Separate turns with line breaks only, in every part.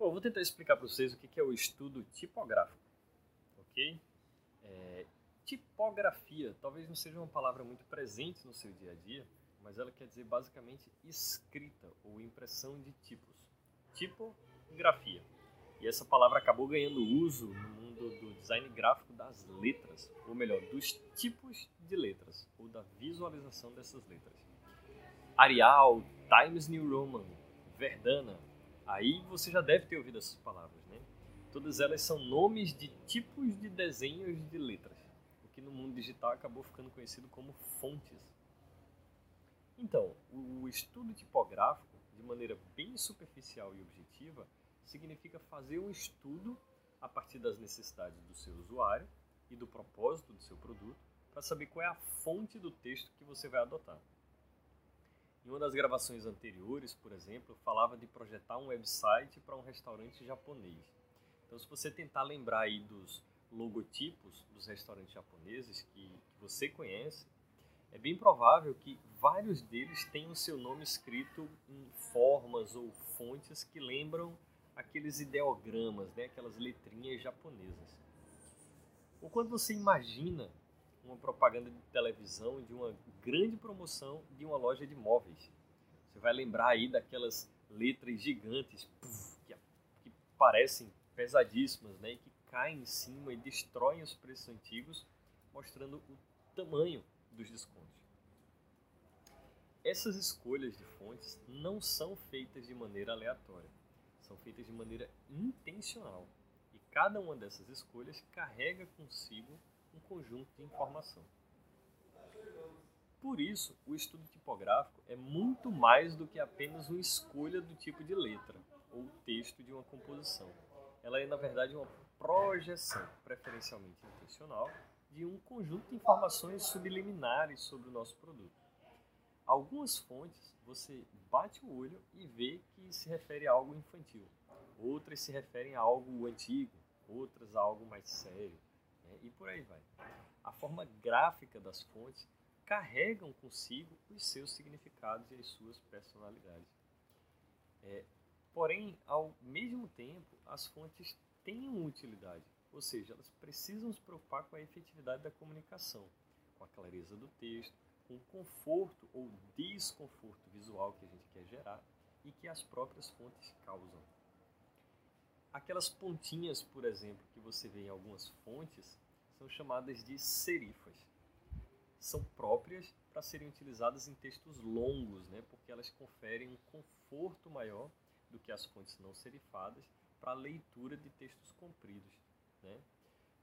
Bom, vou tentar explicar para vocês o que é o estudo tipográfico, ok? É, tipografia talvez não seja uma palavra muito presente no seu dia a dia, mas ela quer dizer basicamente escrita ou impressão de tipos. Tipografia. E essa palavra acabou ganhando uso no mundo do design gráfico das letras, ou melhor, dos tipos de letras, ou da visualização dessas letras. Arial, Times New Roman, Verdana, Aí você já deve ter ouvido essas palavras, né? Todas elas são nomes de tipos de desenhos de letras, o que no mundo digital acabou ficando conhecido como fontes. Então, o estudo tipográfico, de maneira bem superficial e objetiva, significa fazer um estudo a partir das necessidades do seu usuário e do propósito do seu produto para saber qual é a fonte do texto que você vai adotar. Em uma das gravações anteriores, por exemplo, eu falava de projetar um website para um restaurante japonês. Então, se você tentar lembrar aí dos logotipos dos restaurantes japoneses que, que você conhece, é bem provável que vários deles tenham seu nome escrito em formas ou fontes que lembram aqueles ideogramas, né? aquelas letrinhas japonesas. Ou quando você imagina uma propaganda de televisão de uma grande promoção de uma loja de móveis. Você vai lembrar aí daquelas letras gigantes puff, que, que, parecem pesadíssimas, né? E que caem em cima e destroem os preços antigos, mostrando o tamanho dos descontos. Essas escolhas de fontes não são feitas de maneira aleatória, são feitas de maneira intencional. E cada uma dessas escolhas carrega consigo um conjunto de informação. Por isso, o estudo tipográfico é muito mais do que apenas uma escolha do tipo de letra ou texto de uma composição. Ela é, na verdade, uma projeção, preferencialmente intencional, de um conjunto de informações subliminares sobre o nosso produto. Algumas fontes você bate o olho e vê que se refere a algo infantil, outras se referem a algo antigo, outras a algo mais sério, né? e por aí vai. A forma gráfica das fontes carregam consigo os seus significados e as suas personalidades. É, porém, ao mesmo tempo, as fontes têm uma utilidade, ou seja, elas precisam se preocupar com a efetividade da comunicação, com a clareza do texto, com o conforto ou desconforto visual que a gente quer gerar e que as próprias fontes causam. Aquelas pontinhas, por exemplo, que você vê em algumas fontes, são chamadas de serifas são próprias para serem utilizadas em textos longos, né, porque elas conferem um conforto maior do que as fontes não serifadas para a leitura de textos compridos. Né?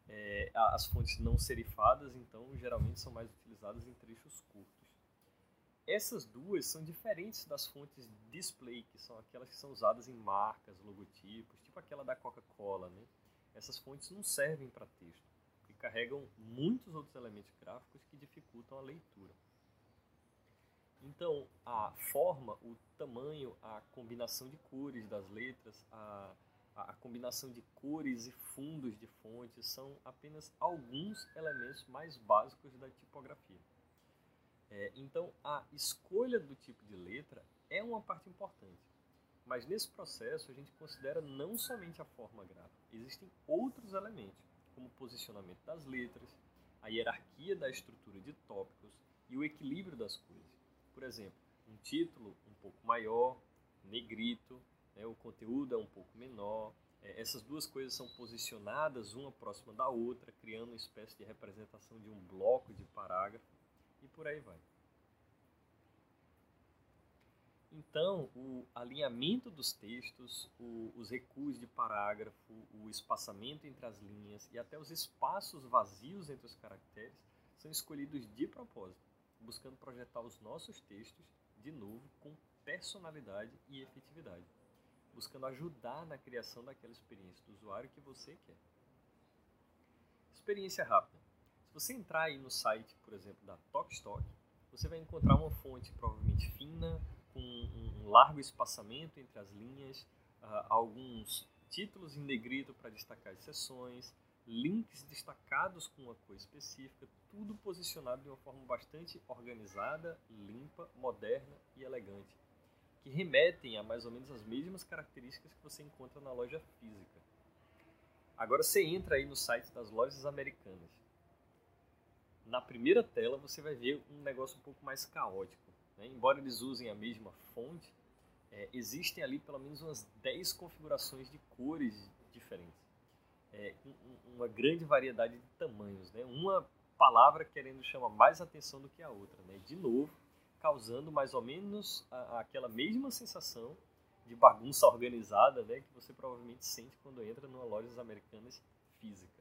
É, as fontes não serifadas, então, geralmente são mais utilizadas em trechos curtos. Essas duas são diferentes das fontes display, que são aquelas que são usadas em marcas, logotipos, tipo aquela da Coca-Cola. Né? Essas fontes não servem para texto carregam muitos outros elementos gráficos que dificultam a leitura. Então, a forma, o tamanho, a combinação de cores das letras, a, a combinação de cores e fundos de fontes são apenas alguns elementos mais básicos da tipografia. É, então, a escolha do tipo de letra é uma parte importante. Mas nesse processo, a gente considera não somente a forma gráfica, existem outros elementos como o posicionamento das letras, a hierarquia da estrutura de tópicos e o equilíbrio das cores. Por exemplo, um título um pouco maior, negrito, né, o conteúdo é um pouco menor, é, essas duas coisas são posicionadas uma próxima da outra, criando uma espécie de representação de um bloco de parágrafo e por aí vai. Então, o alinhamento dos textos, o, os recuos de parágrafo, o espaçamento entre as linhas e até os espaços vazios entre os caracteres são escolhidos de propósito, buscando projetar os nossos textos, de novo, com personalidade e efetividade, buscando ajudar na criação daquela experiência do usuário que você quer. Experiência rápida. Você entrar aí no site, por exemplo, da Talkstock, você vai encontrar uma fonte provavelmente fina, com um largo espaçamento entre as linhas, uh, alguns títulos em negrito para destacar as links destacados com uma cor específica, tudo posicionado de uma forma bastante organizada, limpa, moderna e elegante, que remetem a mais ou menos as mesmas características que você encontra na loja física. Agora você entra aí no site das lojas americanas. Na primeira tela você vai ver um negócio um pouco mais caótico. Né? Embora eles usem a mesma fonte, é, existem ali pelo menos umas 10 configurações de cores diferentes. É, uma grande variedade de tamanhos. Né? Uma palavra querendo chamar mais atenção do que a outra. Né? De novo, causando mais ou menos a, aquela mesma sensação de bagunça organizada né, que você provavelmente sente quando entra numa loja americanas física.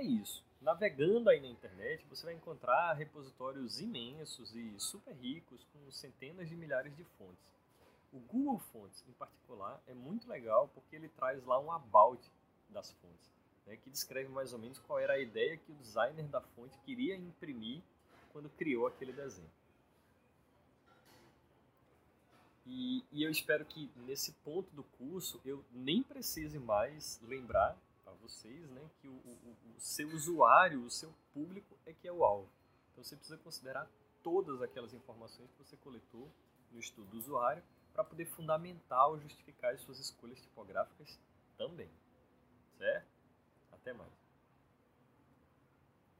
É isso. Navegando aí na internet, você vai encontrar repositórios imensos e super ricos com centenas de milhares de fontes. O Google Fonts, em particular, é muito legal porque ele traz lá um about das fontes né, que descreve mais ou menos qual era a ideia que o designer da fonte queria imprimir quando criou aquele desenho. E, e, eu espero que nesse ponto do curso eu nem precise mais lembrar para vocês né, que o, o, o, seu usuário, o seu público é que é o alvo. Então você precisa considerar todas aquelas informações que você coletou no estudo do usuário para poder fundamentar ou justificar as suas escolhas tipográficas também. Certo? Até mais.